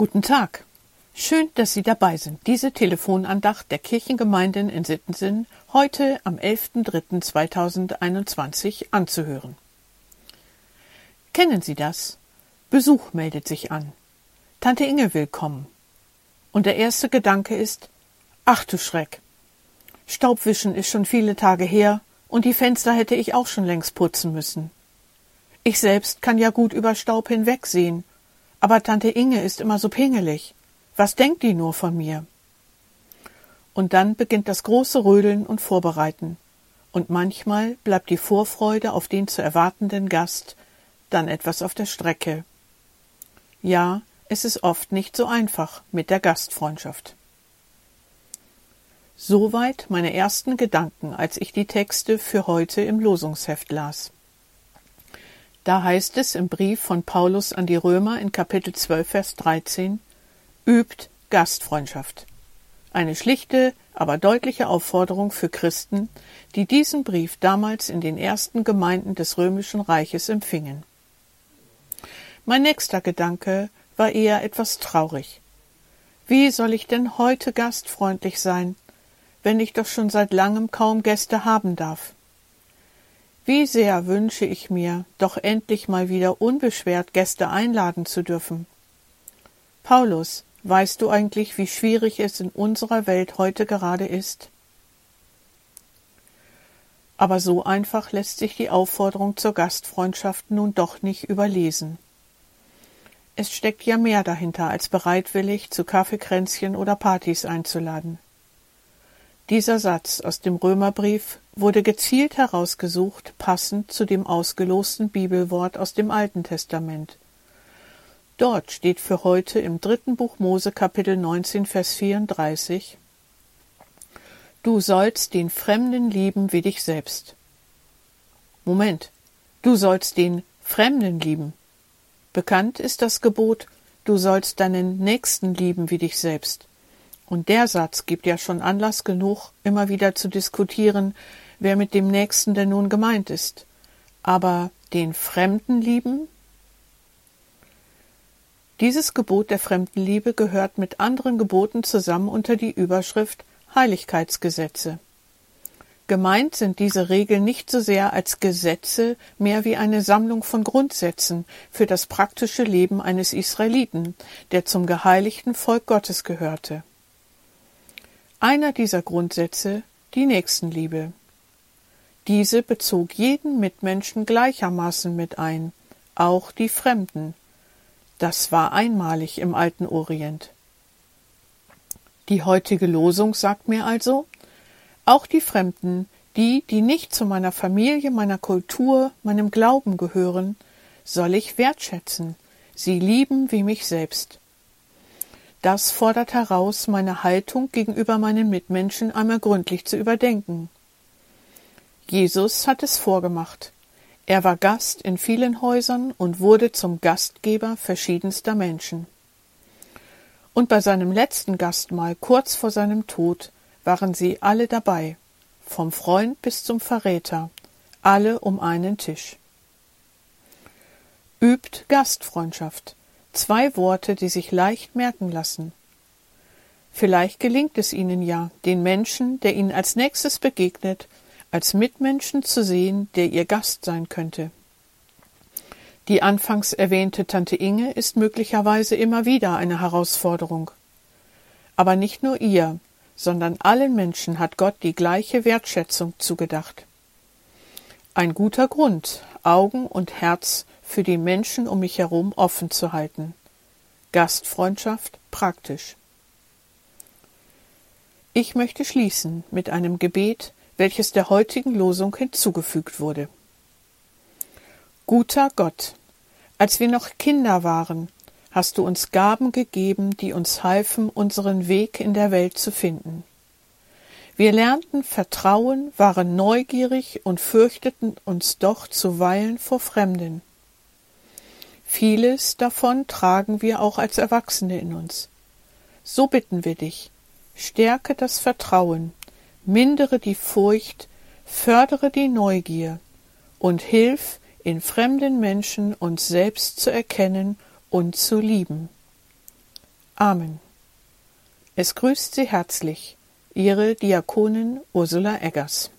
Guten Tag. Schön, dass Sie dabei sind, diese Telefonandacht der Kirchengemeinden in Sittensinn heute am 11.03.2021 anzuhören. Kennen Sie das? Besuch meldet sich an. Tante Inge will kommen. Und der erste Gedanke ist, ach du Schreck. Staubwischen ist schon viele Tage her und die Fenster hätte ich auch schon längst putzen müssen. Ich selbst kann ja gut über Staub hinwegsehen aber Tante Inge ist immer so pingelig. Was denkt die nur von mir? Und dann beginnt das große Rödeln und Vorbereiten. Und manchmal bleibt die Vorfreude auf den zu erwartenden Gast dann etwas auf der Strecke. Ja, es ist oft nicht so einfach mit der Gastfreundschaft. Soweit meine ersten Gedanken, als ich die Texte für heute im Losungsheft las. Da heißt es im Brief von Paulus an die Römer in Kapitel 12, Vers 13, übt Gastfreundschaft. Eine schlichte, aber deutliche Aufforderung für Christen, die diesen Brief damals in den ersten Gemeinden des römischen Reiches empfingen. Mein nächster Gedanke war eher etwas traurig. Wie soll ich denn heute gastfreundlich sein, wenn ich doch schon seit langem kaum Gäste haben darf? Wie sehr wünsche ich mir, doch endlich mal wieder unbeschwert Gäste einladen zu dürfen. Paulus, weißt du eigentlich, wie schwierig es in unserer Welt heute gerade ist? Aber so einfach lässt sich die Aufforderung zur Gastfreundschaft nun doch nicht überlesen. Es steckt ja mehr dahinter, als bereitwillig zu Kaffeekränzchen oder Partys einzuladen. Dieser Satz aus dem Römerbrief wurde gezielt herausgesucht, passend zu dem ausgelosten Bibelwort aus dem Alten Testament. Dort steht für heute im dritten Buch Mose Kapitel 19 Vers 34 Du sollst den Fremden lieben wie dich selbst. Moment, du sollst den Fremden lieben. Bekannt ist das Gebot, du sollst deinen Nächsten lieben wie dich selbst. Und der Satz gibt ja schon Anlass genug, immer wieder zu diskutieren, wer mit dem Nächsten denn nun gemeint ist. Aber den Fremden lieben? Dieses Gebot der Fremdenliebe gehört mit anderen Geboten zusammen unter die Überschrift Heiligkeitsgesetze. Gemeint sind diese Regeln nicht so sehr als Gesetze, mehr wie eine Sammlung von Grundsätzen für das praktische Leben eines Israeliten, der zum geheiligten Volk Gottes gehörte. Einer dieser Grundsätze die Nächstenliebe. Diese bezog jeden Mitmenschen gleichermaßen mit ein, auch die Fremden. Das war einmalig im alten Orient. Die heutige Losung sagt mir also, auch die Fremden, die, die nicht zu meiner Familie, meiner Kultur, meinem Glauben gehören, soll ich wertschätzen, sie lieben wie mich selbst. Das fordert heraus, meine Haltung gegenüber meinen Mitmenschen einmal gründlich zu überdenken. Jesus hat es vorgemacht. Er war Gast in vielen Häusern und wurde zum Gastgeber verschiedenster Menschen. Und bei seinem letzten Gastmahl kurz vor seinem Tod waren sie alle dabei, vom Freund bis zum Verräter, alle um einen Tisch. Übt Gastfreundschaft, Zwei Worte, die sich leicht merken lassen. Vielleicht gelingt es Ihnen ja, den Menschen, der Ihnen als nächstes begegnet, als Mitmenschen zu sehen, der Ihr Gast sein könnte. Die anfangs erwähnte Tante Inge ist möglicherweise immer wieder eine Herausforderung. Aber nicht nur ihr, sondern allen Menschen hat Gott die gleiche Wertschätzung zugedacht. Ein guter Grund, Augen und Herz für die Menschen um mich herum offen zu halten. Gastfreundschaft praktisch. Ich möchte schließen mit einem Gebet, welches der heutigen Losung hinzugefügt wurde. Guter Gott, als wir noch Kinder waren, hast du uns Gaben gegeben, die uns halfen, unseren Weg in der Welt zu finden. Wir lernten Vertrauen, waren neugierig und fürchteten uns doch zuweilen vor Fremden. Vieles davon tragen wir auch als Erwachsene in uns. So bitten wir dich, stärke das Vertrauen, mindere die Furcht, fördere die Neugier und hilf, in fremden Menschen uns selbst zu erkennen und zu lieben. Amen. Es grüßt Sie herzlich Ihre Diakonin Ursula Eggers.